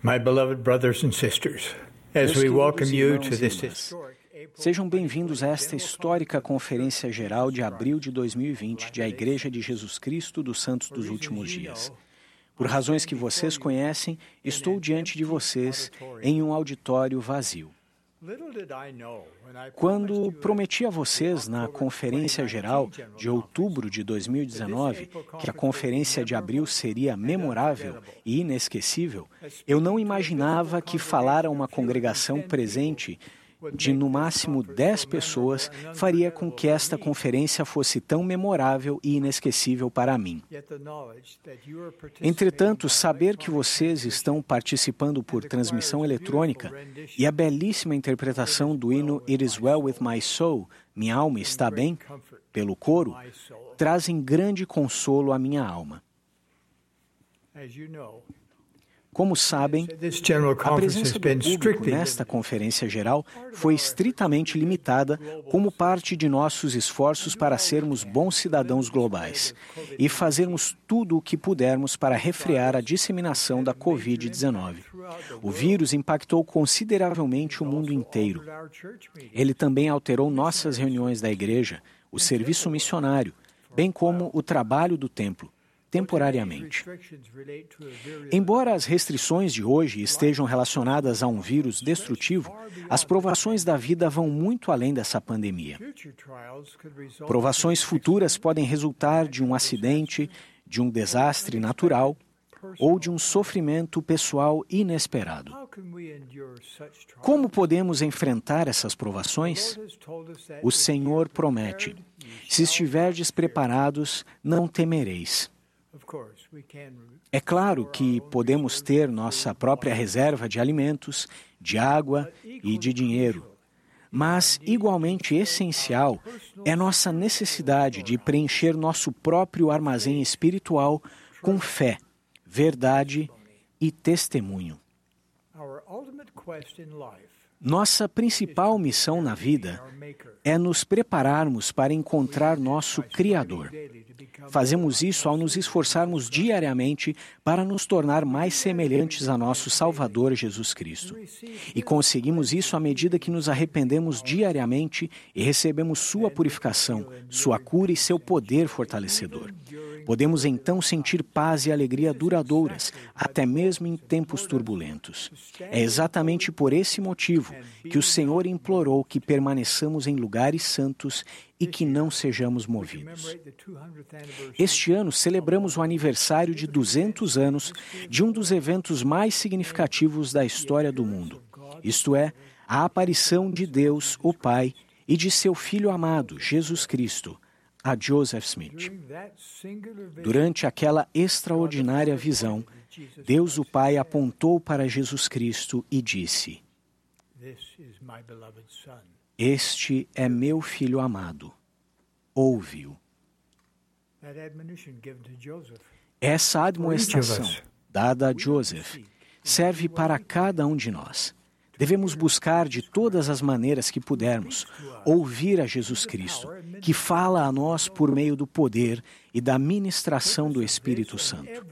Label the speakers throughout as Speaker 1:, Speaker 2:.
Speaker 1: My beloved brothers and sisters, as we welcome you to this
Speaker 2: Sejam bem-vindos a esta histórica Conferência Geral de abril de 2020 de A Igreja de Jesus Cristo dos Santos dos Últimos Dias. Por razões que vocês conhecem, estou diante de vocês em um auditório vazio. Quando prometi a vocês na Conferência Geral de outubro de 2019 que a Conferência de abril seria memorável e inesquecível, eu não imaginava que falar a uma congregação presente de no máximo 10 pessoas faria com que esta conferência fosse tão memorável e inesquecível para mim. Entretanto, saber que vocês estão participando por transmissão eletrônica e a belíssima interpretação do hino It Is Well With My Soul, Minha Alma Está Bem, pelo coro, trazem grande consolo à minha alma. Como sabem, a presença do público nesta conferência geral foi estritamente limitada como parte de nossos esforços para sermos bons cidadãos globais e fazermos tudo o que pudermos para refrear a disseminação da Covid-19. O vírus impactou consideravelmente o mundo inteiro. Ele também alterou nossas reuniões da igreja, o serviço missionário, bem como o trabalho do templo temporariamente. Embora as restrições de hoje estejam relacionadas a um vírus destrutivo, as provações da vida vão muito além dessa pandemia. Provações futuras podem resultar de um acidente, de um desastre natural ou de um sofrimento pessoal inesperado. Como podemos enfrentar essas provações? O Senhor promete: se estiverdes preparados, não temereis. É claro que podemos ter nossa própria reserva de alimentos, de água e de dinheiro. Mas, igualmente essencial, é nossa necessidade de preencher nosso próprio armazém espiritual com fé, verdade e testemunho. Nossa principal missão na vida é nos prepararmos para encontrar nosso Criador. Fazemos isso ao nos esforçarmos diariamente para nos tornar mais semelhantes a nosso Salvador Jesus Cristo. E conseguimos isso à medida que nos arrependemos diariamente e recebemos Sua purificação, Sua cura e seu poder fortalecedor. Podemos então sentir paz e alegria duradouras, até mesmo em tempos turbulentos. É exatamente por esse motivo que o Senhor implorou que permaneçamos em lugares santos e que não sejamos movidos. Este ano celebramos o aniversário de 200 anos de um dos eventos mais significativos da história do mundo, isto é, a aparição de Deus, o Pai, e de seu Filho amado, Jesus Cristo, a Joseph Smith. Durante aquela extraordinária visão, Deus o Pai apontou para Jesus Cristo e disse: este é meu filho amado. Ouve-o. Essa admoestação dada a Joseph serve para cada um de nós. Devemos buscar de todas as maneiras que pudermos ouvir a Jesus Cristo, que fala a nós por meio do poder e da ministração do Espírito Santo.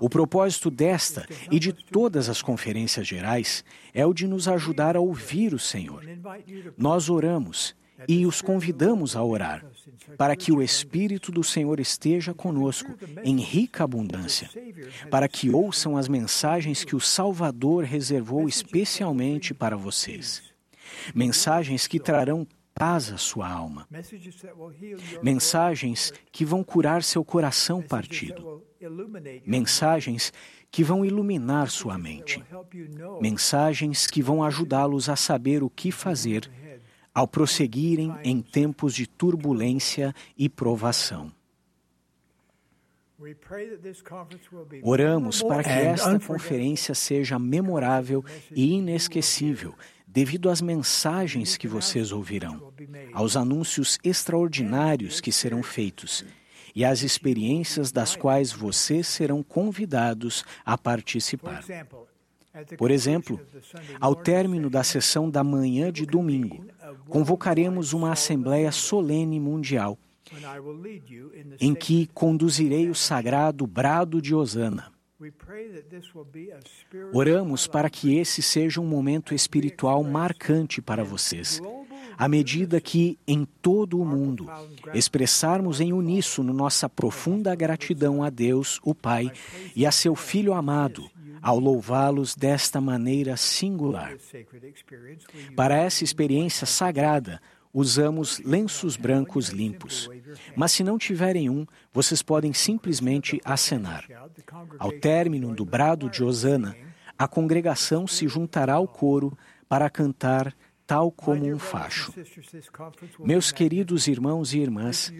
Speaker 2: O propósito desta e de todas as conferências gerais é o de nos ajudar a ouvir o Senhor. Nós oramos e os convidamos a orar, para que o Espírito do Senhor esteja conosco em rica abundância, para que ouçam as mensagens que o Salvador reservou especialmente para vocês. Mensagens que trarão paz à sua alma. Mensagens que vão curar seu coração partido. Mensagens que vão iluminar sua mente. Mensagens que vão ajudá-los a saber o que fazer ao prosseguirem em tempos de turbulência e provação. Oramos para que esta conferência seja memorável e inesquecível devido às mensagens que vocês ouvirão, aos anúncios extraordinários que serão feitos e às experiências das quais vocês serão convidados a participar. Por exemplo, ao término da sessão da manhã de domingo, convocaremos uma Assembleia Solene Mundial, em que conduzirei o sagrado brado de Osana. Oramos para que esse seja um momento espiritual marcante para vocês, à medida que, em todo o mundo, expressarmos em uníssono nossa profunda gratidão a Deus, o Pai, e a seu Filho amado, ao louvá-los desta maneira singular. Para essa experiência sagrada, usamos lenços brancos limpos. Mas se não tiverem um, vocês podem simplesmente acenar. Ao término do brado de Osana, a congregação se juntará ao coro para cantar tal como um facho. Meus queridos irmãos e irmãs,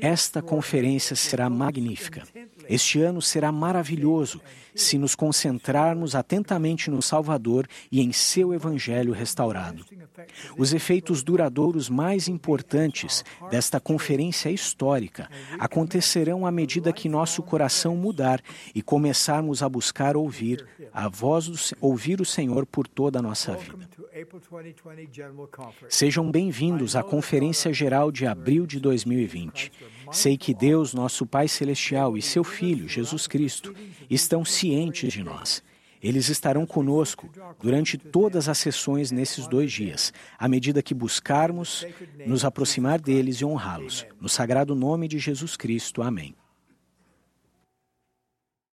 Speaker 2: esta conferência será magnífica. Este ano será maravilhoso se nos concentrarmos atentamente no Salvador e em seu Evangelho restaurado. Os efeitos duradouros mais importantes desta conferência histórica acontecerão à medida que nosso coração mudar e começarmos a buscar ouvir a voz do, ouvir o Senhor por toda a nossa vida. Sejam bem-vindos à Conferência Geral de abril de 2020. Sei que Deus, nosso Pai Celestial, e seu Filho, Jesus Cristo, estão cientes de nós. Eles estarão conosco durante todas as sessões nesses dois dias, à medida que buscarmos nos aproximar deles e honrá-los. No sagrado nome de Jesus Cristo. Amém.